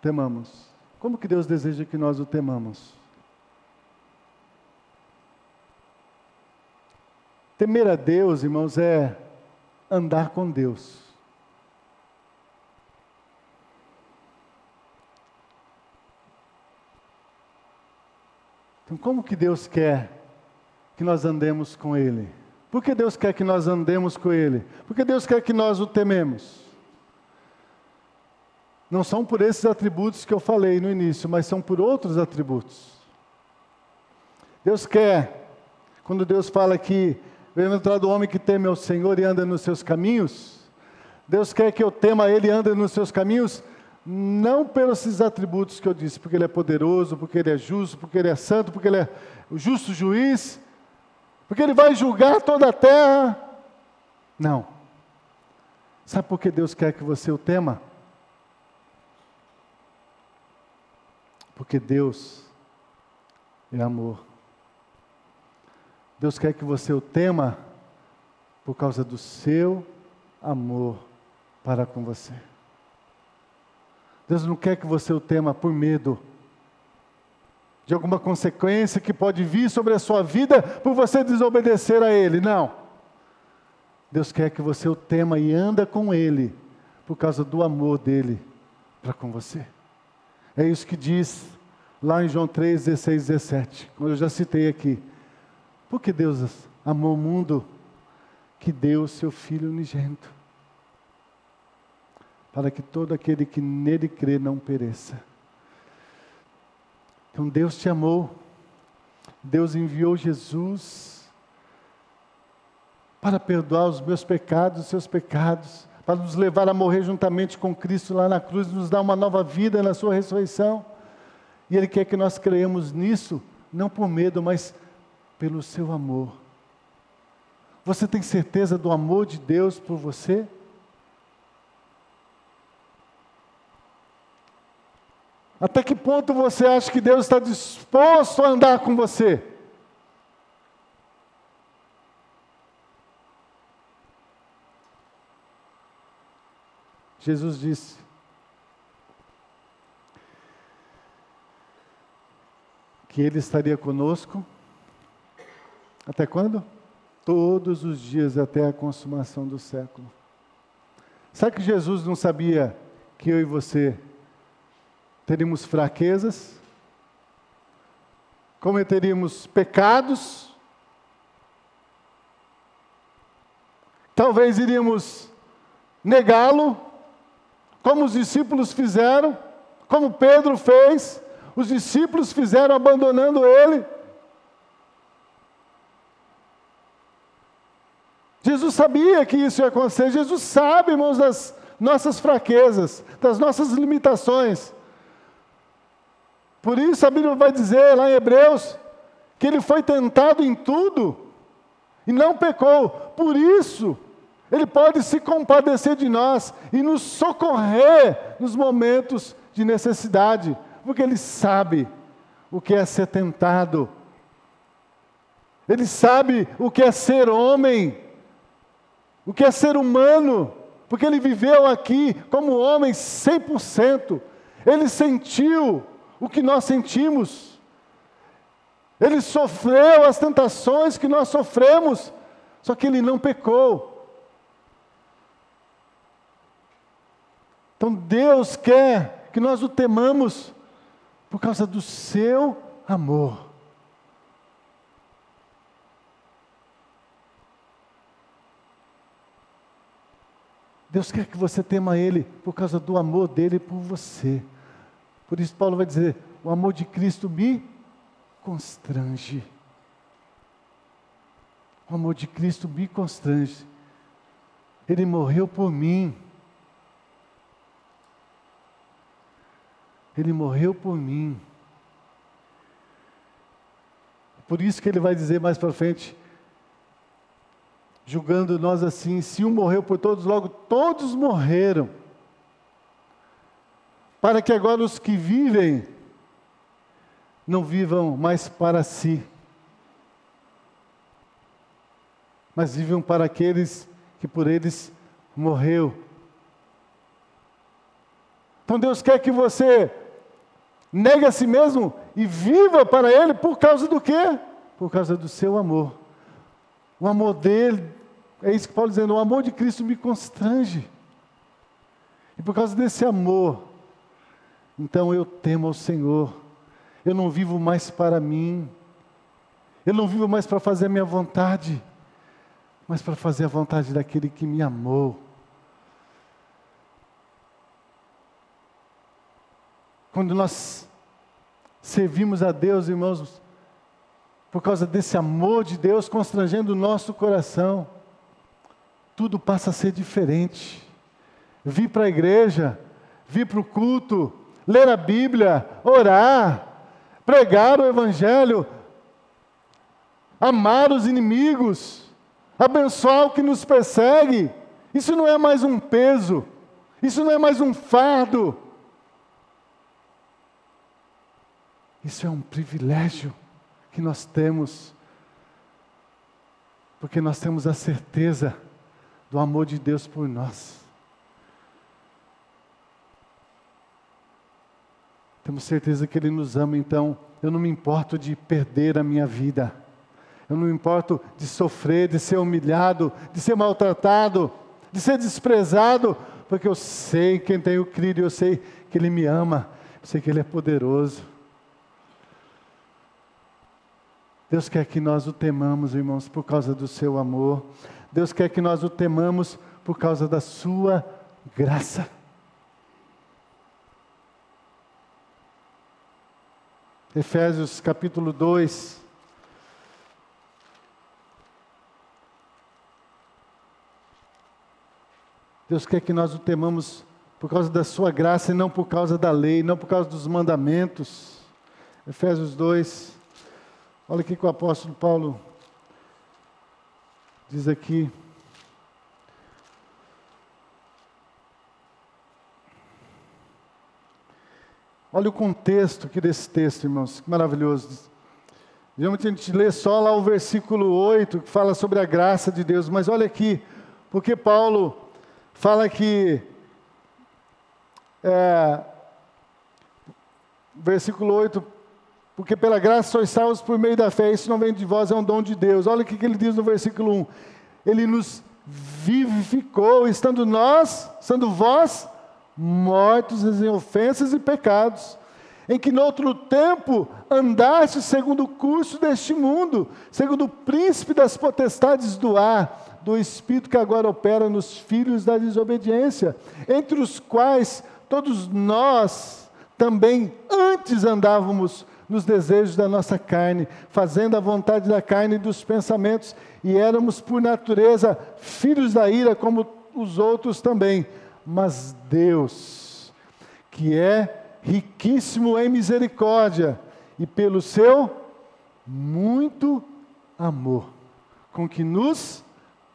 temamos? Como que Deus deseja que nós o temamos? Temer a Deus, irmãos, é andar com Deus. Então, como que Deus quer que nós andemos com Ele? Por que Deus quer que nós andemos com Ele? Porque Deus quer que nós o tememos. Não são por esses atributos que eu falei no início, mas são por outros atributos. Deus quer, quando Deus fala que bem-aventurado o homem que teme ao Senhor e anda nos seus caminhos, Deus quer que eu tema Ele e ande nos seus caminhos, não pelos esses atributos que eu disse, porque Ele é poderoso, porque Ele é justo, porque Ele é santo, porque Ele é o justo juiz, porque Ele vai julgar toda a terra. Não. Sabe por que Deus quer que você o tema? Porque Deus é amor. Deus quer que você o tema por causa do seu amor para com você. Deus não quer que você o tema por medo de alguma consequência que pode vir sobre a sua vida por você desobedecer a Ele. Não. Deus quer que você o tema e anda com Ele por causa do amor dele para com você. É isso que diz lá em João 3, 16, 17, como eu já citei aqui. Porque Deus amou o mundo que deu o seu Filho unigênito para que todo aquele que nele crê não pereça. Então Deus te amou, Deus enviou Jesus para perdoar os meus pecados, os seus pecados, para nos levar a morrer juntamente com Cristo lá na cruz, nos dar uma nova vida na Sua ressurreição. E Ele quer que nós creiamos nisso, não por medo, mas pelo Seu amor. Você tem certeza do amor de Deus por você? Até que ponto você acha que Deus está disposto a andar com você? Jesus disse: que Ele estaria conosco até quando? Todos os dias até a consumação do século. Sabe que Jesus não sabia que eu e você teríamos fraquezas, cometeríamos pecados, talvez iríamos negá-lo, como os discípulos fizeram, como Pedro fez, os discípulos fizeram abandonando ele. Jesus sabia que isso ia acontecer, Jesus sabe, irmãos, das nossas fraquezas, das nossas limitações. Por isso a Bíblia vai dizer lá em Hebreus que ele foi tentado em tudo e não pecou. Por isso, ele pode se compadecer de nós e nos socorrer nos momentos de necessidade, porque ele sabe o que é ser tentado. Ele sabe o que é ser homem, o que é ser humano, porque ele viveu aqui como homem 100%. Ele sentiu o que nós sentimos. Ele sofreu as tentações que nós sofremos, só que ele não pecou. Então Deus quer que nós o temamos por causa do seu amor. Deus quer que você tema Ele por causa do amor dele por você. Por isso, Paulo vai dizer: o amor de Cristo me constrange. O amor de Cristo me constrange. Ele morreu por mim. Ele morreu por mim. Por isso que ele vai dizer mais para frente, julgando nós assim: se um morreu por todos, logo todos morreram para que agora os que vivem não vivam mais para si, mas vivam para aqueles que por eles morreu. Então Deus quer que você negue a si mesmo e viva para Ele por causa do quê? Por causa do seu amor. O amor dele, é isso que Paulo dizendo, o amor de Cristo me constrange. E por causa desse amor, então eu temo ao Senhor. Eu não vivo mais para mim. Eu não vivo mais para fazer a minha vontade, mas para fazer a vontade daquele que me amou. Quando nós servimos a Deus, irmãos, por causa desse amor de Deus constrangendo o nosso coração, tudo passa a ser diferente. Vir para a igreja, vir para o culto, ler a Bíblia, orar, pregar o Evangelho, amar os inimigos, abençoar o que nos persegue, isso não é mais um peso, isso não é mais um fardo, Isso é um privilégio que nós temos, porque nós temos a certeza do amor de Deus por nós. Temos certeza que Ele nos ama, então eu não me importo de perder a minha vida, eu não me importo de sofrer, de ser humilhado, de ser maltratado, de ser desprezado, porque eu sei quem tenho crido, eu sei que Ele me ama, eu sei que Ele é poderoso. Deus quer que nós o temamos, irmãos, por causa do seu amor. Deus quer que nós o temamos por causa da sua graça. Efésios capítulo 2. Deus quer que nós o temamos por causa da sua graça e não por causa da lei, não por causa dos mandamentos. Efésios 2. Olha o que o apóstolo Paulo diz aqui. Olha o contexto aqui desse texto, irmãos, que maravilhoso. Geralmente a gente lê só lá o versículo 8, que fala sobre a graça de Deus, mas olha aqui, porque Paulo fala que, é, versículo 8, porque pela graça sois salvos por meio da fé, isso não vem de vós, é um dom de Deus. Olha o que ele diz no versículo 1. Ele nos vivificou, estando nós, sendo vós, mortos em ofensas e pecados, em que no outro tempo andaste segundo o curso deste mundo, segundo o príncipe das potestades do ar, do espírito que agora opera nos filhos da desobediência, entre os quais todos nós também antes andávamos nos desejos da nossa carne, fazendo a vontade da carne e dos pensamentos, e éramos por natureza filhos da ira, como os outros também. Mas Deus, que é riquíssimo em misericórdia, e pelo seu muito amor, com que nos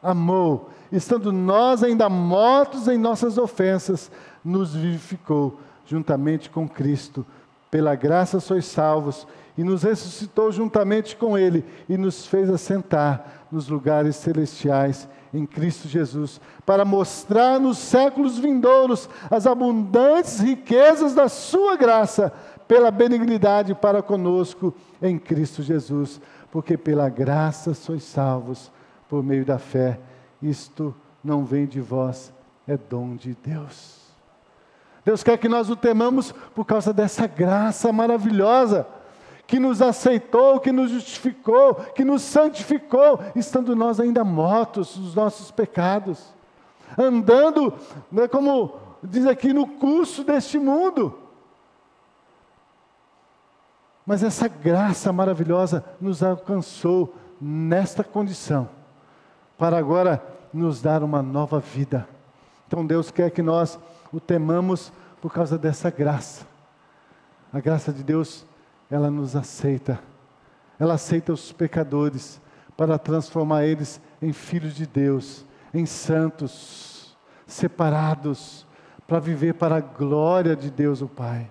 amou, estando nós ainda mortos em nossas ofensas, nos vivificou juntamente com Cristo pela graça sois salvos, e nos ressuscitou juntamente com Ele e nos fez assentar nos lugares celestiais em Cristo Jesus, para mostrar nos séculos vindouros as abundantes riquezas da Sua graça, pela benignidade para conosco em Cristo Jesus, porque pela graça sois salvos por meio da fé. Isto não vem de vós, é dom de Deus. Deus quer que nós o temamos por causa dessa graça maravilhosa, que nos aceitou, que nos justificou, que nos santificou, estando nós ainda mortos dos nossos pecados, andando, né, como diz aqui, no curso deste mundo. Mas essa graça maravilhosa nos alcançou nesta condição, para agora nos dar uma nova vida. Então Deus quer que nós o temamos por causa dessa graça. A graça de Deus, ela nos aceita. Ela aceita os pecadores para transformar eles em filhos de Deus, em santos, separados, para viver para a glória de Deus o Pai.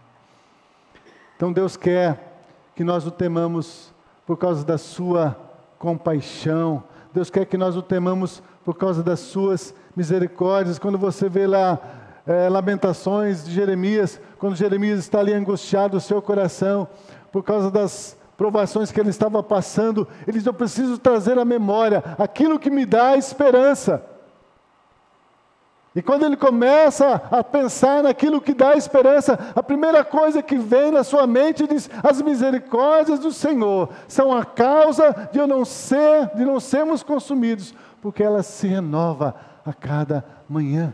Então Deus quer que nós o temamos por causa da sua compaixão. Deus quer que nós o temamos por causa das suas misericórdias. Quando você vê lá é, Lamentações de Jeremias, quando Jeremias está ali angustiado, o seu coração, por causa das provações que ele estava passando, ele diz: Eu preciso trazer à memória aquilo que me dá esperança. E quando ele começa a pensar naquilo que dá esperança, a primeira coisa que vem na sua mente diz: as misericórdias do Senhor são a causa de eu não ser, de não sermos consumidos, porque ela se renova a cada manhã.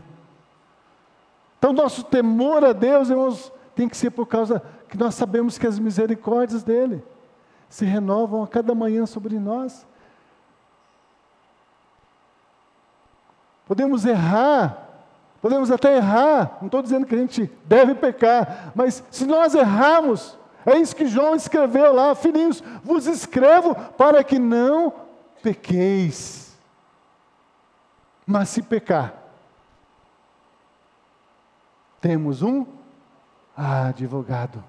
Então, nosso temor a Deus, irmãos, tem que ser por causa que nós sabemos que as misericórdias dele se renovam a cada manhã sobre nós. Podemos errar, podemos até errar, não estou dizendo que a gente deve pecar, mas se nós errarmos, é isso que João escreveu lá, filhinhos, vos escrevo para que não pequeis. Mas se pecar, temos um advogado.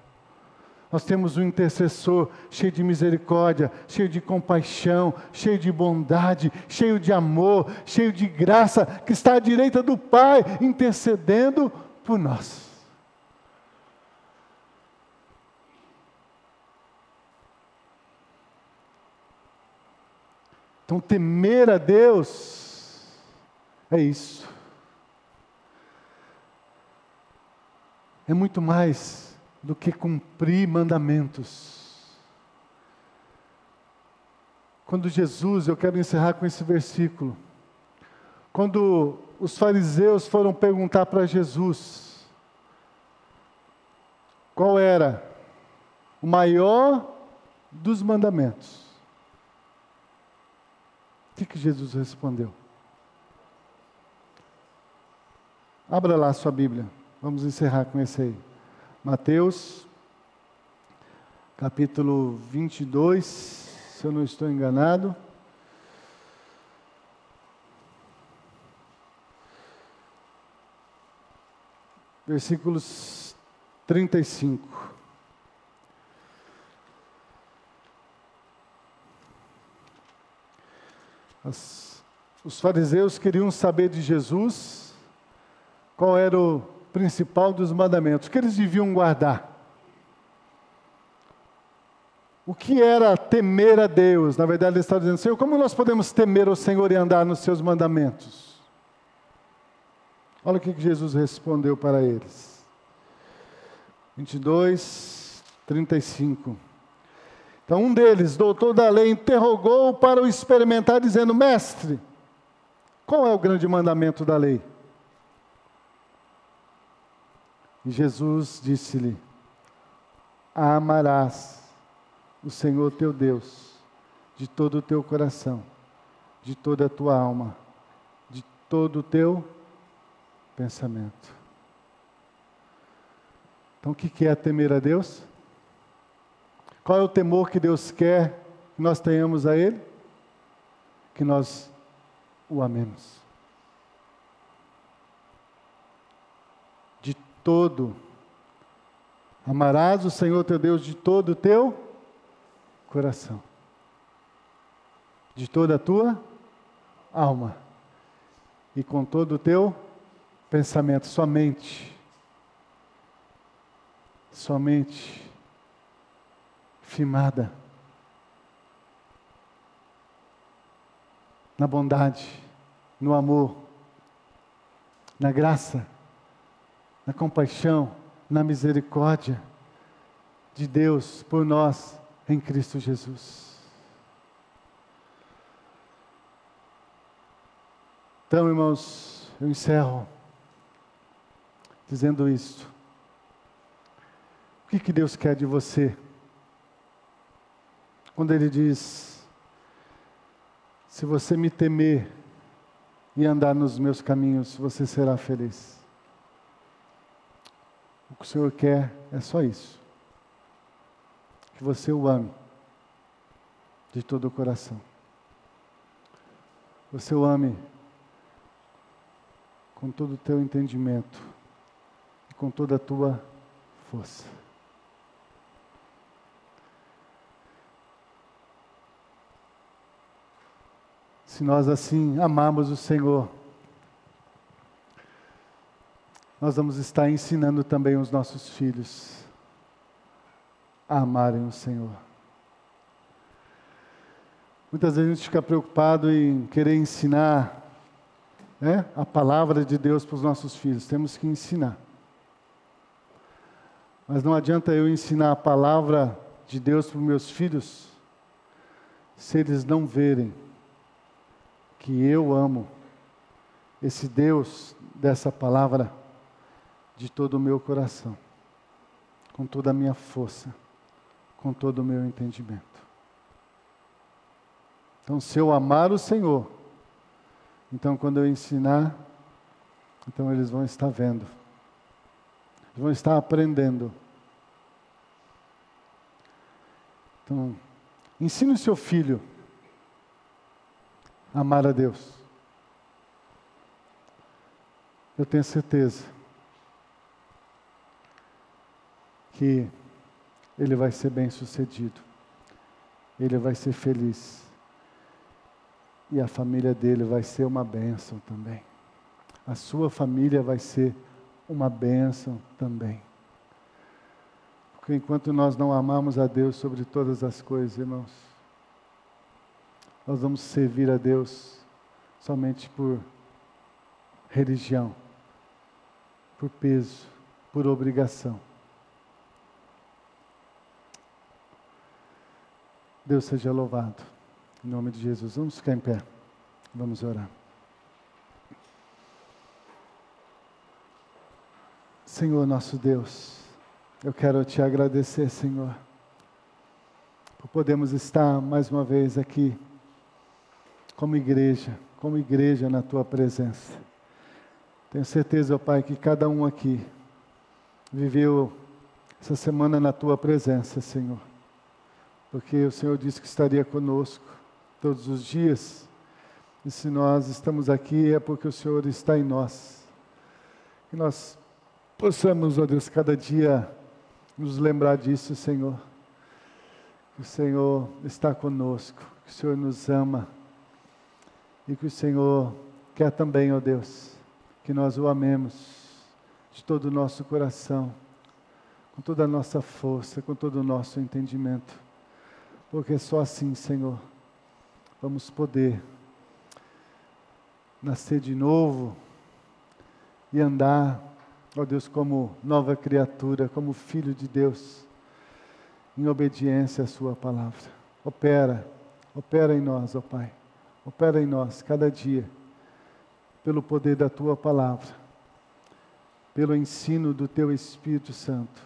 Nós temos um intercessor cheio de misericórdia, cheio de compaixão, cheio de bondade, cheio de amor, cheio de graça, que está à direita do Pai, intercedendo por nós. Então, temer a Deus é isso. É muito mais do que cumprir mandamentos. Quando Jesus, eu quero encerrar com esse versículo. Quando os fariseus foram perguntar para Jesus qual era o maior dos mandamentos. O que, que Jesus respondeu? Abra lá a sua Bíblia. Vamos encerrar com esse aí. Mateus, capítulo 22, se eu não estou enganado. Versículos 35. As, os fariseus queriam saber de Jesus qual era o principal dos mandamentos, que eles deviam guardar. O que era temer a Deus? Na verdade, ele está dizendo, Senhor, como nós podemos temer o Senhor e andar nos seus mandamentos? Olha o que Jesus respondeu para eles. 22, 35. Então, um deles, doutor da lei, interrogou para o experimentar, dizendo: Mestre, qual é o grande mandamento da lei? E Jesus disse-lhe: Amarás o Senhor teu Deus de todo o teu coração, de toda a tua alma, de todo o teu pensamento. Então, o que é temer a Deus? Qual é o temor que Deus quer que nós tenhamos a Ele? Que nós o amemos. Todo. Amarás o Senhor teu Deus de todo o teu coração, de toda a tua alma e com todo o teu pensamento, somente. Somente firmada na bondade, no amor, na graça na compaixão, na misericórdia de Deus por nós em Cristo Jesus. Então, irmãos, eu encerro dizendo isto. O que, que Deus quer de você? Quando Ele diz: Se você me temer e andar nos meus caminhos, você será feliz. O que o Senhor quer é só isso. Que você o ame de todo o coração. Você o ame com todo o teu entendimento e com toda a tua força. Se nós assim amarmos o Senhor, nós vamos estar ensinando também os nossos filhos a amarem o Senhor. Muitas vezes a gente fica preocupado em querer ensinar né, a palavra de Deus para os nossos filhos. Temos que ensinar. Mas não adianta eu ensinar a palavra de Deus para os meus filhos se eles não verem que eu amo esse Deus dessa palavra de todo o meu coração, com toda a minha força, com todo o meu entendimento. Então, se eu amar o Senhor, então quando eu ensinar, então eles vão estar vendo, vão estar aprendendo. Então, ensine o seu filho a amar a Deus. Eu tenho certeza que ele vai ser bem sucedido, ele vai ser feliz, e a família dele vai ser uma bênção também. A sua família vai ser uma bênção também. Porque enquanto nós não amamos a Deus sobre todas as coisas, irmãos, nós vamos servir a Deus somente por religião, por peso, por obrigação. Deus seja louvado. Em nome de Jesus. Vamos ficar em pé. Vamos orar. Senhor nosso Deus, eu quero te agradecer, Senhor, por podermos estar mais uma vez aqui, como igreja, como igreja na tua presença. Tenho certeza, ó Pai, que cada um aqui viveu essa semana na tua presença, Senhor porque o Senhor disse que estaria conosco todos os dias. E se nós estamos aqui é porque o Senhor está em nós. Que nós possamos, ó Deus, cada dia nos lembrar disso, Senhor. Que o Senhor está conosco, que o Senhor nos ama e que o Senhor quer também, ó Deus, que nós o amemos de todo o nosso coração, com toda a nossa força, com todo o nosso entendimento porque só assim, Senhor, vamos poder nascer de novo e andar, ó Deus, como nova criatura, como filho de Deus, em obediência à Sua palavra. Opera, opera em nós, ó Pai, opera em nós cada dia, pelo poder da Tua palavra, pelo ensino do Teu Espírito Santo.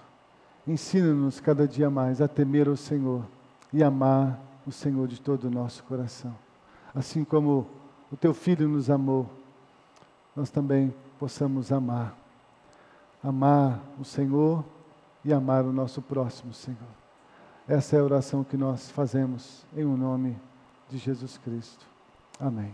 Ensina-nos cada dia mais a temer o Senhor e amar o Senhor de todo o nosso coração. Assim como o teu filho nos amou, nós também possamos amar. Amar o Senhor e amar o nosso próximo, Senhor. Essa é a oração que nós fazemos em o um nome de Jesus Cristo. Amém.